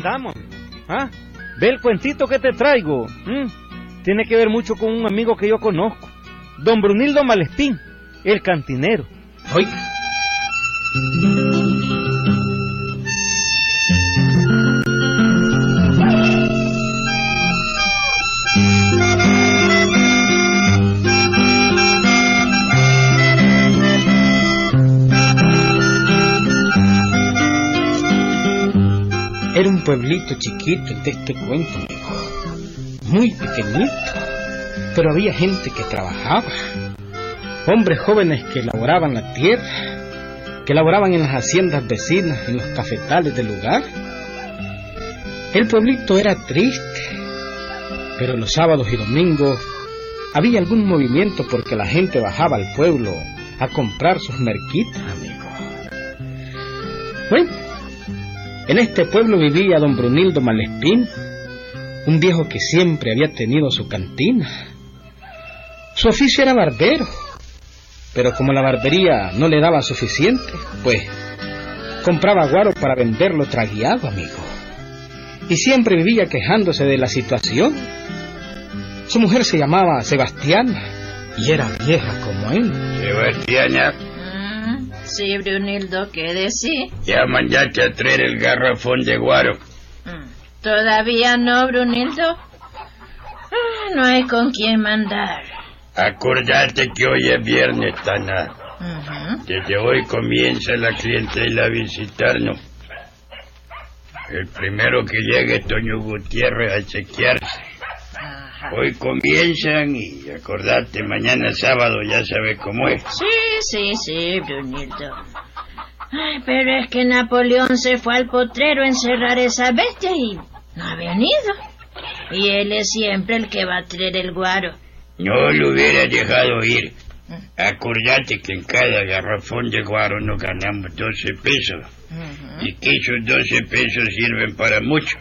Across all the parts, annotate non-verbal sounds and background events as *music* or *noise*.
andamos. ¿Ah? Ve el cuentito que te traigo. Tiene que ver mucho con un amigo que yo conozco. Don Brunildo Malespín, el cantinero. Oiga. Pueblito chiquito de este cuento, amigo. Muy pequeñito. Pero había gente que trabajaba. Hombres jóvenes que laboraban la tierra, que laboraban en las haciendas vecinas, en los cafetales del lugar. El pueblito era triste, pero los sábados y domingos había algún movimiento porque la gente bajaba al pueblo a comprar sus merquitas, amigo. Bueno, en este pueblo vivía don Brunildo Malespín, un viejo que siempre había tenido su cantina. Su oficio era barbero, pero como la barbería no le daba suficiente, pues compraba guaro para venderlo traguiado, amigo. Y siempre vivía quejándose de la situación. Su mujer se llamaba Sebastiana y era vieja como él. Sebastiana, Sí, Brunildo, ¿qué decís? ya mandaste a traer el garrafón de guaro. Mm, ¿Todavía no, Brunildo? Ah, No hay con quién mandar. Acordate que hoy es viernes, Tana. Desde hoy comienza la clientela a visitarnos. El primero que llegue es Toño Gutiérrez a chequearse. Hoy comienzan y acordate, mañana sábado ya sabes cómo es. Sí, sí, sí, Brunildo. Ay, pero es que Napoleón se fue al potrero a encerrar esa bestia y no ha venido. Y él es siempre el que va a traer el guaro. No lo hubiera dejado ir. Acordate que en cada garrafón de guaro nos ganamos 12 pesos. Ujú. Y que esos 12 pesos sirven para mucho.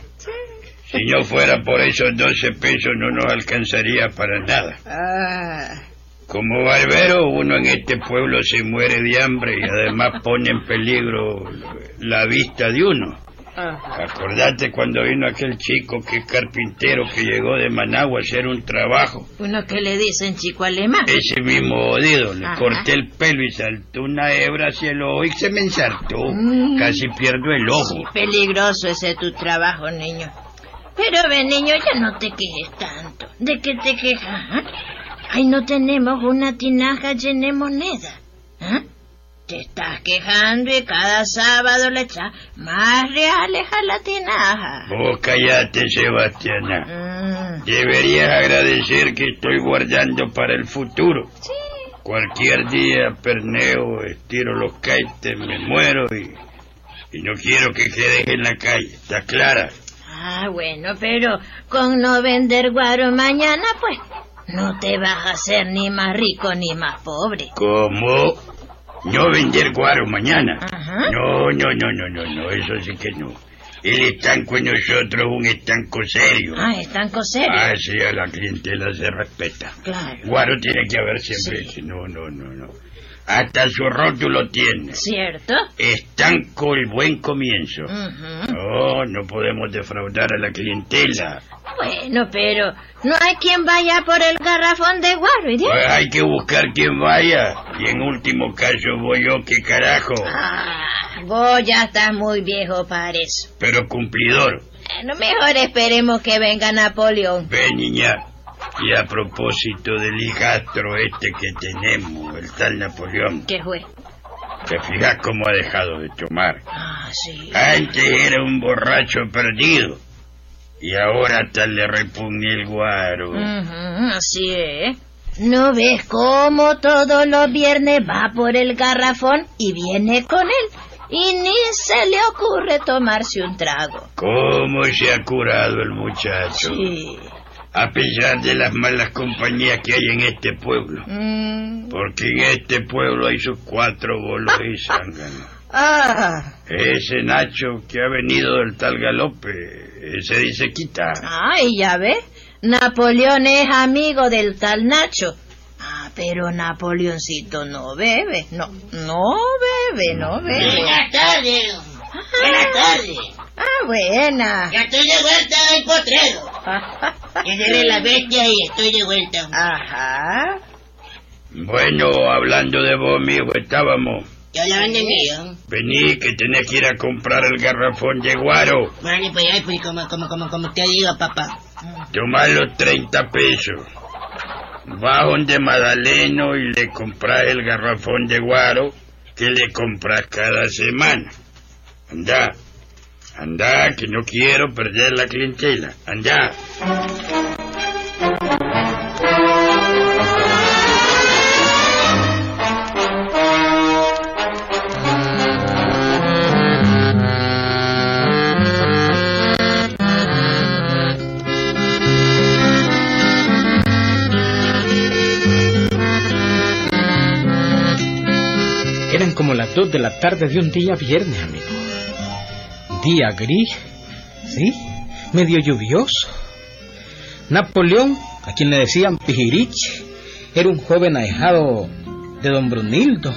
Si no fuera por esos 12 pesos no nos alcanzaría para nada. Ah, Como barbero uno en este pueblo se muere de hambre y además pone en peligro la vista de uno. ajá. Acordate cuando vino aquel chico que es carpintero que llegó de Managua a hacer un trabajo. Uno que le dicen chico alemán. Ese mismo odido, le Ajá. corté el pelo y saltó una hebra hacia el ojo y se me ensartó. Mm. Casi pierdo el ojo. Peligroso ese tu trabajo, niño. Pero ve, niño, ya no te quejes tanto. ¿De qué te quejas? ah? Ay, no tenemos una tinaja llena de moneda. ¿Ah? Te estás quejando y cada sábado le echas más reales a la tinaja. Vos callate, Sebastiana. Mm, Deberías agradecer que estoy guardando para el futuro. sí. Cualquier día perneo, estiro los caites, me muero y, y no quiero que quedes en la calle. ¿Está clara? Ah, bueno, pero con no vender guaro mañana, pues, no te vas a hacer ni más rico ni más pobre. ¿Cómo? ¿No vender guaro mañana? Ajá. No, no, no, no, no, no, eso sí que no. El estanco en nosotros es un estanco serio. Ah, están coseros. Ah, sí, a la clientela se respeta. Claro. Guaro tiene que haber siempre. Sí. No, no, no, no. Hasta su rótulo tiene. ¿Cierto? Estanco el buen comienzo. Ujú. No, no podemos defraudar a la clientela. Bueno, pero no hay quien vaya por el garrafón de guaro, ¿y de- Pues hay que buscar quien vaya. Y en último caso voy yo, qué carajo. Ah, vos ya estás muy viejo para eso. Pero cumplidor. Bueno, mejor esperemos que venga Napoleón. Ve, niña. Y a propósito del hijastro este que tenemos, el tal Napoleón, ¿Qué fue? ¿te fijas cómo ha dejado de tomar? Ah, sí. Antes era un borracho perdido. Y ahora hasta le repugné el guaro. Ujú, así es. ¿No ves cómo todos los viernes va por el garrafón y viene con él? Y ni se le ocurre tomarse un trago. ¿Cómo se ha curado el muchacho? Sí. A pesar de las malas compañías que hay en este pueblo. Mm. Porque en este pueblo hay sus cuatro bolos y zánganos. *laughs* Ah. Ese Nacho que ha venido del tal galope, ese dice quita. Ay, ya ves. Napoleón es amigo del tal Nacho. Ah, pero Napoleoncito no bebe. No, no bebe, no bebe. Buenas tardes. Ah. Buenas tardes. Ah, buena. Ya estoy de vuelta al potrero. *laughs* Cerré la bestia y estoy de vuelta. Ajá. Bueno, hablando de vos, mijo, estábamos. Ya la van de mío. Vení, que tenés que ir a comprar el garrafón de guaro. Vale, pues ya, pues como, como, como, como te digo, papá. Tomá los 30 pesos. Vas donde Madaleno y le compras el garrafón de guaro que le compras cada semana. Anda, anda, que no quiero perder la clientela. Anda. Eran como las dos de la tarde de un día viernes, amigo. Día gris, sí, medio lluvioso. Napoleón, a quien le decían Pijiriche, era un joven ahijado de don Brunildo.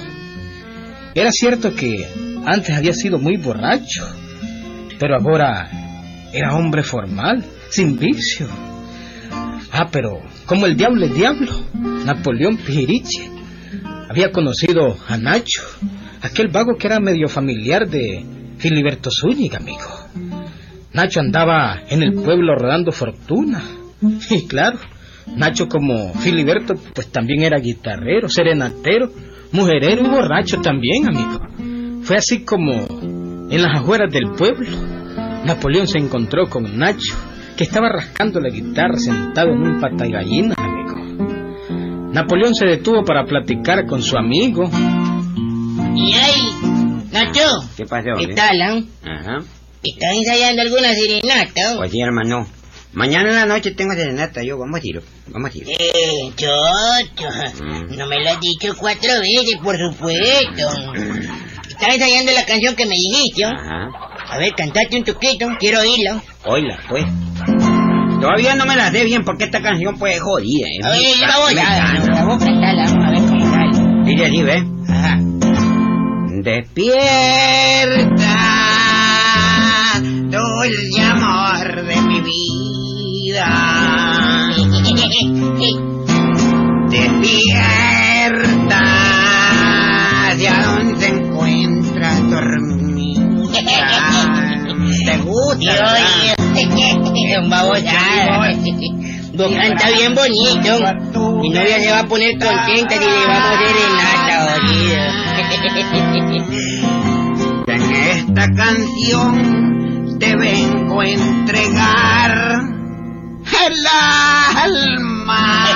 Era cierto que antes había sido muy borracho, pero ahora era hombre formal, sin vicio. Ah, pero como el diablo es diablo, Napoleón Pijiriche había conocido a Nacho, aquel vago que era medio familiar de Filiberto Zúñiga, amigo. Nacho andaba en el pueblo rodando fortuna. Y claro, Nacho como Filiberto, pues también era guitarrero, serenatero, mujerero y borracho también, amigo. Fue así como en las afueras del pueblo. Napoleón se encontró con Nacho, que estaba rascando la guitarra sentado en un pata gallinas, amigo. Napoleón se detuvo para platicar con su amigo. Nacho, ¿Qué pasó? ¿qué tal, ah? Ajá. ¿Estás ensayando alguna serenata? Pues sí, hermano. Mañana en la noche tengo serenata yo. Vamos a ir. Vamos a ir. Eh, chocho, Mm. no me lo has dicho cuatro veces, por supuesto. ¿Estás ensayando la canción que me dijiste? Ajá. A ver, cantate un toquito, quiero oírlo. Oíla, pues. Todavía no me la sé bien porque esta canción pues es jodida. A ver, muy la voy a voy a cantarla, a ver cómo sale. Dice así, ¿ves? Despierta, dulce amor de mi vida. *laughs* Despierta, hacia dónde se encuentra dormida. ¿Te gusta? un babosada. Vos canta bien bonito. Mi novia se va a poner contenta si le vamos a hacer el nata, En esta canción te vengo a entregar el alma.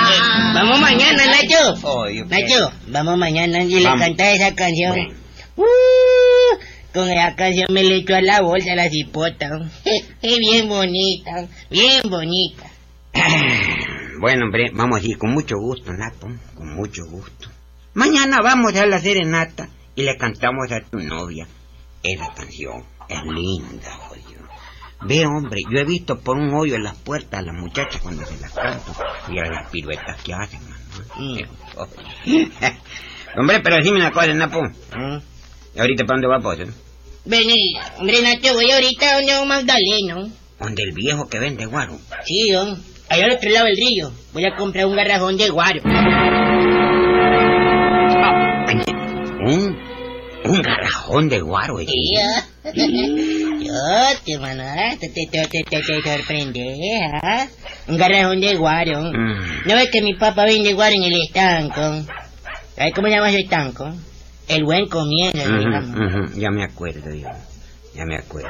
Vamos mañana, Nacho. Oye, Nacho, vamos mañana y le canta esa canción. Uh, con esa canción me le echo a la bolsa la cipota. *laughs* Es bien bonita, bien bonita. *clears throat* Bueno, hombre, vamos a ir con mucho gusto, Napo, con mucho gusto. Mañana vamos a la serenata y le cantamos a tu novia. Esa canción es linda, jodido. Ve, hombre, yo he visto por un hoyo en las puertas a las muchachas cuando se las canto y a las piruetas que hacen, mano. Mm. *laughs* hombre, pero decime una cosa, Napo. ¿Y ahorita para dónde va, pues? eh? Vení, hombre Nacho, voy ahorita donde un Magdaleno. Donde el viejo que vende guaro. Sí, yo. Allá al otro lado del río. Voy a comprar un garrafón de guaro. Garrajón de guaro, eh. Ah. Yo *laughs* te mano, te, te, te, te, te, te sorprende, ¿ah? Un garrafón de guaro. Mm. ¿No ves que mi papá vende guaro en el estanco? ¿Sabes cómo se llama ese estanco? El buen comienzo, Ujú, digamos. ujú, Ya me acuerdo yo. Ya me acuerdo.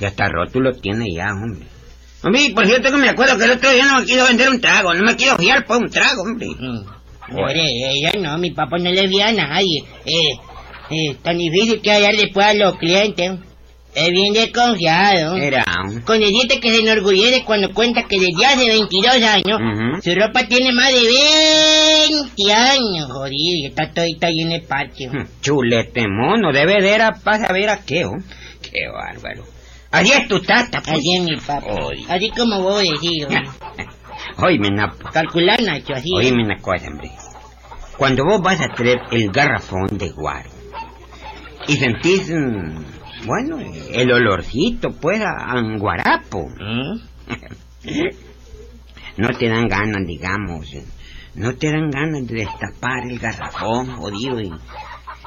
Y hasta rótulo tiene ya, hombre. Hombre, por cierto que me acuerdo que el otro día no me quiso vender un trago. No me quiero fiar por un trago, hombre. Mm. Hombre, ella no, mi papá no le vía a nadie. Eh, eh, tan difícil que hallar después a los clientes. Es bien desconfiado. Era. Con el diente que se enorgullece cuando cuenta que desde hace 22 años su ropa tiene más de 20 años, jodido, y está todita ahí en el patio. Mm, Chulete mono, de vedera para saber a qué, oh. Qué bárbaro. Así es tu tata, pues. Así es mi papá. Oy. Así como vos decís. Oíme, *laughs* Napo. Calcular, Nacho, así. Oíme una cosa, hombre. Cuando vos vas a traer el garrafón de guaro y sentís mm, Bueno, el olorcito, pues, a, a un guarapo. ¿Mm? No te dan ganas, digamos, eh, no te dan ganas de destapar el garrafón, jodido, y,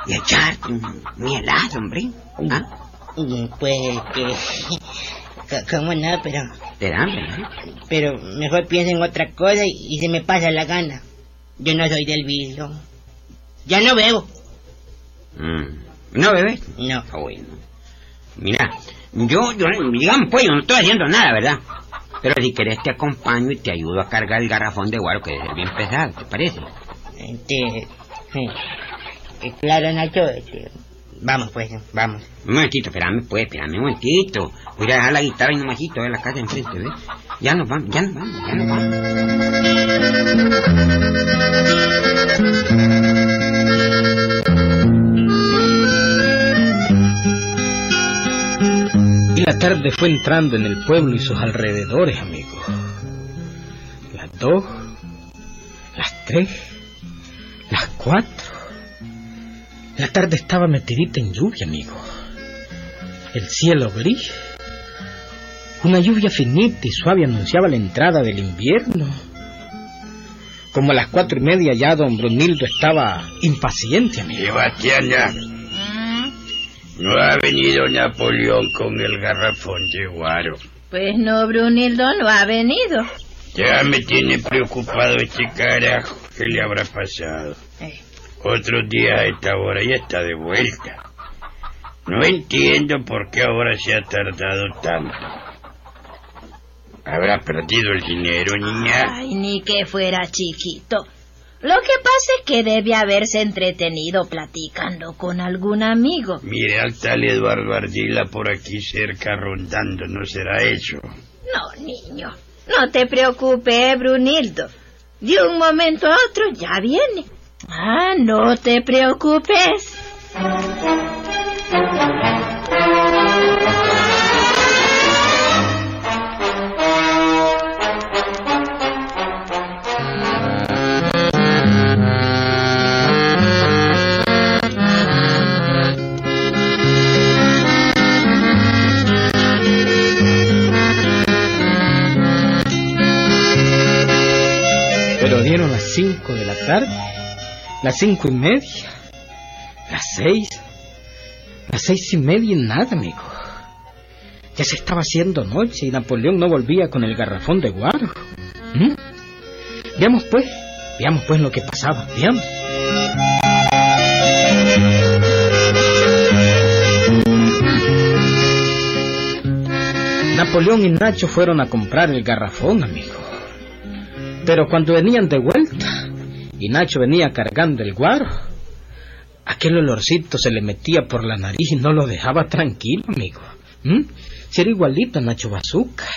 y echarte un, helado, hombre. ¿Ah? Pues que... *laughs* ¿Cómo no? Pero... Te dan, ¿verdad? Pero mejor pienso en otra cosa y, y se me pasa la gana. Yo no soy del vicio. Ya no bebo. Mm. ¿No bebes? No. Ah, bueno. Mira, yo, yo, digamos, pues, yo no estoy haciendo nada, ¿verdad? Pero si querés te acompaño y te ayudo a cargar el garrafón de guaro que debe ser bien pesado, ¿te parece? Este... sí. Que claro, Nacho, este... Vamos, pues, vamos. Un momentito, espérame, pues, espérame un momentito. Voy a dejar la guitarra y nomásito en la casa enfrente, ¿ves? Ya nos vamos, ya nos vamos, ya nos vamos. La tarde fue entrando en el pueblo y sus alrededores, amigo. Las dos, las tres, las cuatro. La tarde estaba metidita en lluvia, amigo. El cielo gris. Una lluvia finita y suave anunciaba la entrada del invierno. Como a las cuatro y media ya don Brunildo estaba impaciente, amigo. Mm, no ha venido Napoleón con el garrafón de guaro. Pues no, Brunildo no ha venido. Ya me tiene preocupado este carajo. ¿Qué le habrá pasado? Eh, Otros días a esta hora ya está de vuelta. No entiendo por qué ahora se ha tardado tanto. ¿Habrá perdido el dinero, niña? Ay, ni que fuera chiquito. Lo que pasa es que debe haberse entretenido platicando con algún amigo. Mire al tal Eduardo Ardila por aquí cerca rondando, ¿no será eso? No, niño, no te preocupes, Brunildo. De un momento a otro ya viene. Ah, no te preocupes. Tarde, las cinco y media, las seis, las seis y media y nada, amigo. Ya se estaba haciendo noche y Napoleón no volvía con el garrafón de guaro. ¿Mm? Veamos pues, veamos pues lo que pasaba, veamos. Napoleón y Nacho fueron a comprar el garrafón, amigo. Pero cuando venían de vuelta y Nacho venía cargando el guaro, aquel olorcito se le metía por la nariz y no lo dejaba tranquilo, amigo. ¿Mm? Si era igualito a Nacho Bazooka.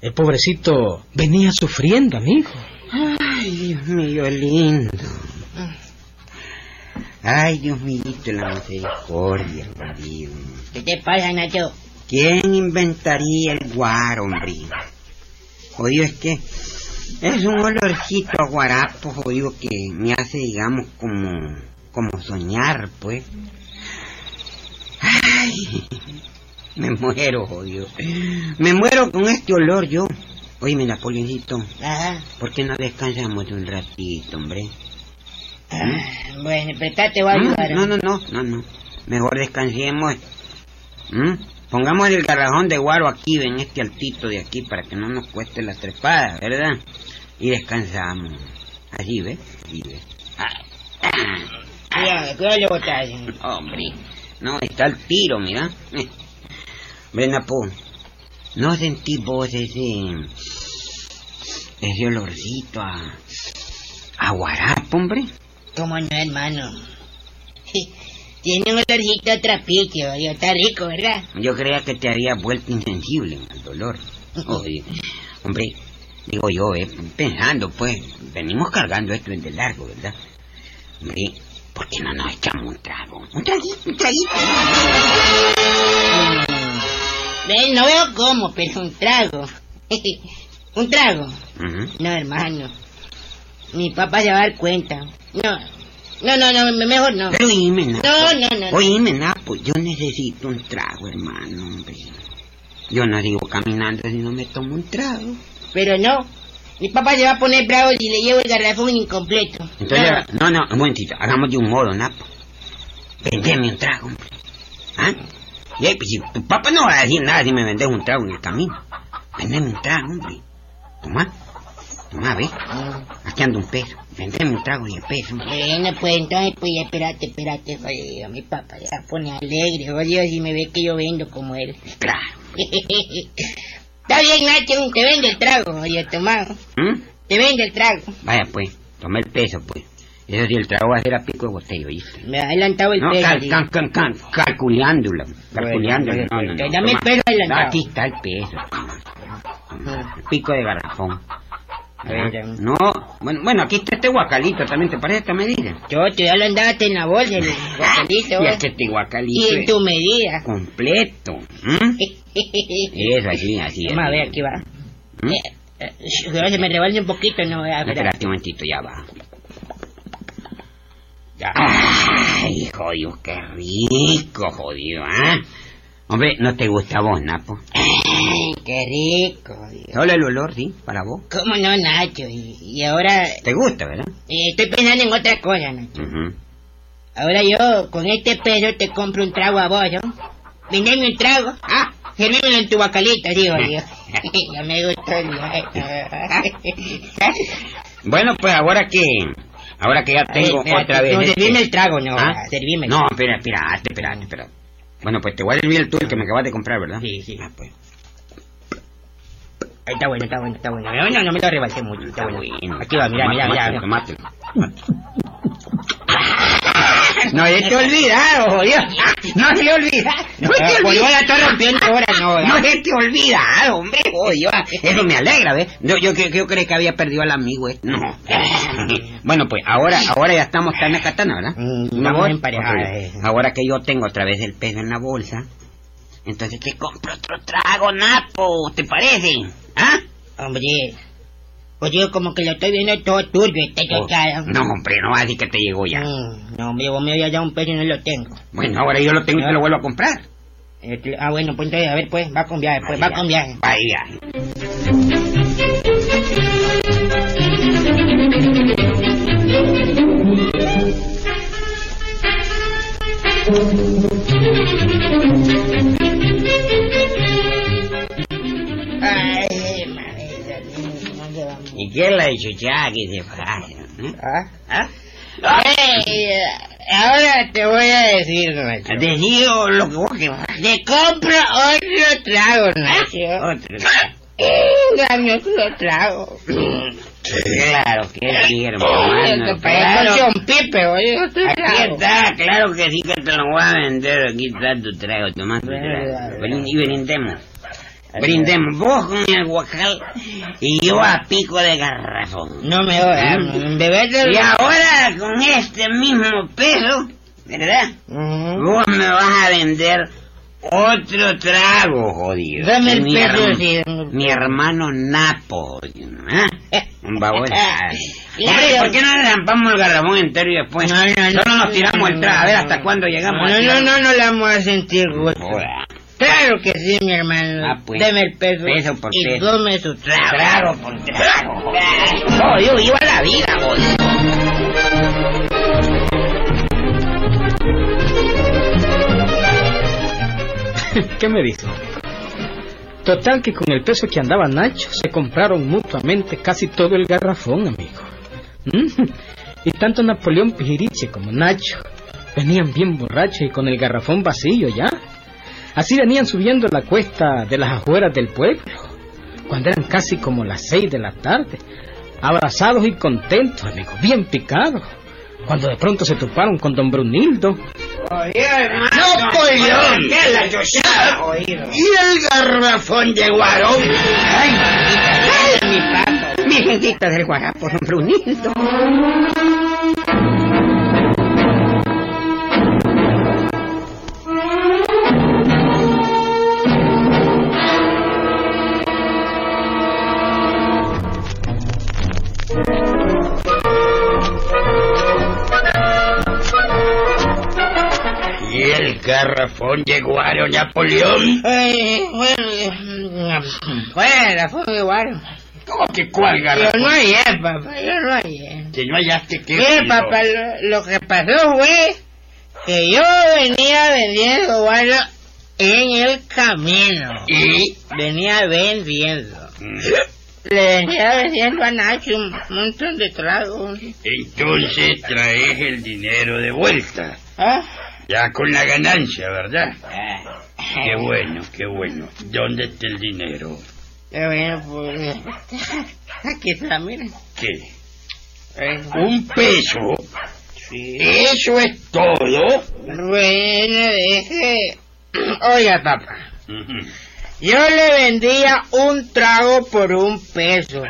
El pobrecito venía sufriendo, amigo. Ay, Dios mío, lindo. Ay, Dios mío, la misericordia, jodido. ¿Qué te pasa, Nacho? ¿Quién inventaría el guaro, hombre? Jodido, es que es un olorcito a guarapo, jodido, que me hace, digamos, como, como soñar, pues. Ay, me muero, jodido. Me muero con este olor, yo. Oye, Napoleoncito, Ajá. ¿por qué no descansamos un ratito, hombre? Ah, bueno, pero te voy a ¿Mm? ayudar. No, no, no, no, no. Mejor descansemos. ¿Mm? Pongamos el garrajón de guaro aquí, en este altito de aquí, para que no nos cueste la trepada, ¿verdad? Y descansamos. Así, ¿ves? Así, ¿ves? Ah, ah, Cuidado, hombre, no, está el tiro, mira. Eh. Ven, Napo, ¿no sentís vos ese... ese olorcito a... a guarapo, hombre? ¿Cómo no, hermano? Tiene un olorcito a trapiche, oye, está rico, ¿verdad? Yo creía que te había vuelto insensible al dolor. *laughs* Oye, hombre, digo yo, eh, pensando, pues, venimos cargando esto de largo, ¿verdad? Hombre, ¿por qué no nos echamos un trago? Un traguito, un traguito. Ven, no veo cómo, pero un trago. *laughs* un trago. No, hermano. Mi papá se va a dar cuenta. No, No, no, no, me- mejor no. Pero dime, Napo. No, no, no. Oíme, Napo, yo necesito un trago, hermano, hombre. Yo no sigo caminando si no me tomo un trago. Pero no. Mi papá se va a poner bravo si le llevo el garrafón incompleto. Entonces, no, no, un momentito, hagamos de un modo, Napo. Vendeme un trago, hombre. ¿Ah? Y ahí, pues, si tu papá no va a decir nada si me vendes un trago en el camino. Vendeme un trago, hombre. Toma. Toma, ve. Mm. Aquí anda un peso. Vendeme un trago y el peso. hombre. Bueno, pues entonces, pues ya espérate, espérate, jodido. Mi papá ya pone alegre, jodido, si me ve que yo vendo como él. Claro. *laughs* Está bien, Nacho, te vende el trago, jodido, toma. ¿Mm? Te vende el trago. Vaya, pues. Toma el peso, pues. Eso sí, el trago va a ser a pico de botella, ¿oíste? Me ha adelantado el No, pelo. cal, cal, cal, cal, calculándolo. Calculándolo. Bueno, No, no, no. dame el pelo adelantado. Aquí está el peso. Ah. Pico de garrafón. No, bueno, bueno, aquí está este guacalito, ¿también te parece esta medida? Yo, tú ya lo andaste en la bolsa, el *laughs* guacalito. Y es que este guacalito Y en tu medida. completo. Eso, así, así. *laughs* Vamos a ver, aquí va. ¿Mm? Eh, eh, se me rebalse un poquito, no, a ver. Espérate un momentito, ya va. Ya. Ay, jodido, qué rico, jodido, ¿ah? Hombre, ¿no te gusta a vos, Napo? Ay, qué rico. Solo el olor, sí, para vos. ¿Cómo no, Nacho? Y, y ahora ¿Te gusta, verdad? eh, estoy pensando en otra cosa, Nacho. Ahora yo, con este peso, te compro un trago a vos, ¿no? Vendeme un trago. Ah, servímelo en tu bacalito, digo yo. *laughs* *laughs* ya me gustó el *laughs* Bueno, pues ahora que... Ahora que ya tengo espérate, otra vez... No, este- servime el trago, no. ¿Ah? Servime. No, espera, espera, espera, espera. Bueno, pues te voy a servir el tuyo que me acabas de comprar, ¿verdad? Sí, sí. Ah, pues. Ahí Está bueno, está bueno, está bueno. No, no, no me lo mucho. Está bueno. Aquí va, mira, mira, mira. No, ya te olvidado, jodido. No se olvida. No se Ah, pues yo olvida. estoy rompiendo ahora, no. No se te olvidado, hombre, jodido. Eso me alegra, ¿ves? Yo, yo, yo, creí que había perdido al amigo, ¿eh? No. Bueno, pues ahora, ahora ya estamos tan katana, ¿verdad? Mm, estamos eh. Ahora que yo tengo otra vez el peso en la bolsa, entonces te compro otro trago, Napo, ¿te parece? ¿Ah? Hombre, pues yo como que lo estoy viendo todo turbio, este Oh, no, hombre, no va a decir que te llegó ya. Mm, No, hombre, vos me habías dado un peso y no lo tengo. Bueno, ahora yo lo tengo y te lo vuelvo a comprar. Este, ah, bueno, pues entonces, a ver, pues, va con viaje, pues, va con viaje. Vaya. Ay, ¿Y quién la dicho ya que se pase? ¿eh? ¿Ah? ¿Ah? Ay, ahora te voy a decir, Nacho. Decido lo que vos quieras. Te compro otro trago, Nacho. Otro. Dame otro trago. Claro que sí, hermano. Claro. un pipe, oye, Aquí trago. está, claro que sí que te lo voy a vender. Aquí está tu trago, toma tu trago. Y brindemos. Brindemos vos con el guacal y yo a pico de garrafón. No me oigas, ¿Mm? bebete Y ahora con este mismo peso, ¿verdad? Vos me vas a vender otro trago, jodido. Dame el mi, peso, herma- sí, mi hermano Napo, ¿eh? Un. *laughs* Claro. Hombre, ¿por qué no le zampamos el garrafón entero y después No, no, no, solo nos tiramos el trago? A ver hasta cuándo llegamos. No, no, no, no le vamos a sentir gusto. Claro que sí, mi hermano. Ah, pues. Deme el peso. Peso por y peso. tome su trago. Trago por trago. Jodido, viva la vida, jodido. *laughs* ¿Qué me dice? Total que con el peso que andaba Nacho se compraron mutuamente casi todo el garrafón, amigo. Mm. Y tanto Napoleón Pijiriche como Nacho venían bien borrachos y con el garrafón vacío ya. Así venían subiendo la cuesta de las afueras del pueblo, cuando eran casi como las seis de la tarde, abrazados y contentos, amigo, bien picados, cuando de pronto se toparon con don Brunildo. Napoleón, ¿qué es la chochada? Y el garrafón de guarón. Ay, mi papo. Mi gentita del guarapo, don Brunildo. Garrafón de guaro Napoleón. Ay, bueno, fuera, fue igual. ¿Cómo que cuál Yo garrafón? no hallé, papá, yo no hallé. Que no hallaste que... Mire, papá, lo, lo que pasó fue que yo venía vendiendo guaro en el camino. Y... Venía vendiendo. Mm, Le venía vendiendo a Nacho un montón de tragos. Entonces traes el dinero de vuelta. ¿Ah? Ya con la ganancia, ¿verdad? Qué bueno, qué bueno. ¿Dónde está el dinero? Bueno, pues. Aquí está, miren. ¿Qué? Eh, ¿Un peso? Sí. ¿Eso es todo? Bueno, deje. Oiga, papá. Yo le vendía un trago por un peso.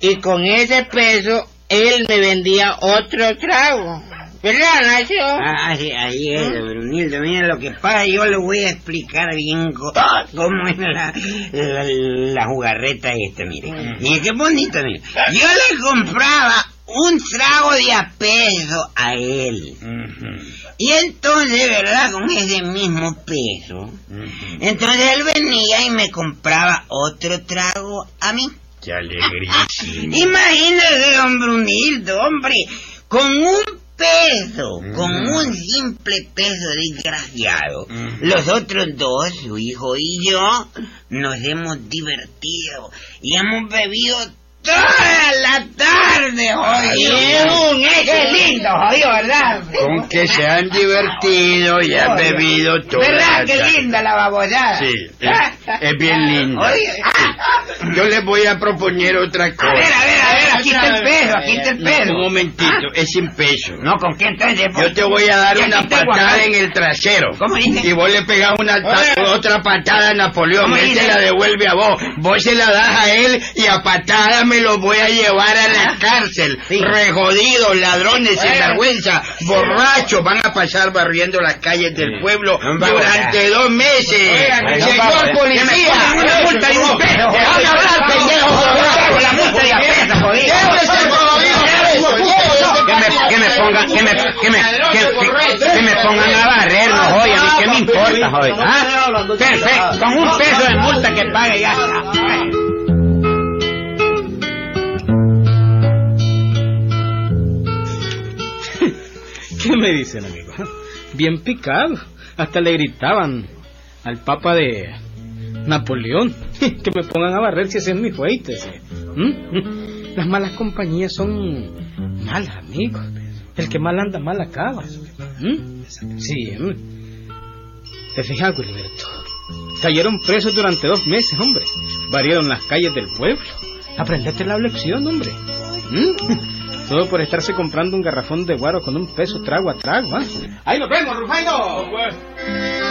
Y con ese peso, él me vendía otro trago. ¿Verdad, Nacho? Ah, así, ahí es, Brunildo. Mira lo que pasa, yo le voy a explicar bien cómo es la, la, la jugarreta esta, mire. Y qué bonito, mire. Yo le compraba un trago de a peso a él. Y entonces, ¿verdad? Con ese mismo peso. Entonces él venía y me compraba otro trago a mí. Qué alegrísimo. *laughs* Imagínese, don Brunildo, hombre, con un peso, con un simple peso desgraciado. Ujú. Los otros dos, su hijo y yo, nos hemos divertido y hemos bebido toda la tarde, jodido. Qué lindo, jodido, ¿verdad? Con que se han divertido y han bebido todo. ¿Verdad? Qué linda la babosada. Sí, es, es bien *laughs* lindo. Oye, ah, Yo les voy a proponer otra cosa. a ver, a ver, a ver, aquí está el peso, aquí está el Un peso. momentito, es sin peso. No, ¿con qué entonces? Yo te voy a dar una patada en el trasero. ¿Cómo dice? Y vos le pegás una otra patada a Napoleón. ¿Cómo Él se la devuelve a vos. Vos se la das a él y a patada me lo voy a llevar a la cárcel. Sí. Rejodidos, ladrones, sin vergüenza, borrachos. Van a pasar barriendo las calles del pueblo durante dos meses. Señor me policía. pongan una multa de un peso. Déjame hablar, pendejo. Con la multa de a peso. Que me, me pongan, que me, que me, que, que- que me pongan a barrernos, oye, a mí qué me importa, joder. ¿Ah? Perfecto, con un peso de multa que pague ya está. ¿Qué *laughs* me dicen, amigo? Bien picado. Hasta le gritaban al papa de Napoleón *laughs* que me pongan a barrer si ese es mi ese. ¿Mm? *laughs* Las malas compañías son malas, amigos. El que mal anda, mal acaba. ¿Mm? Sí. ¿Te fijas, Wilberto? Cayeron presos durante dos meses, hombre. Varieron las calles del pueblo. Aprendete la lección, hombre. ¿Mm? Todo por estarse comprando un garrafón de guaro con un peso trago a trago, ¿ah? Ahí nos vemos, Rufaino.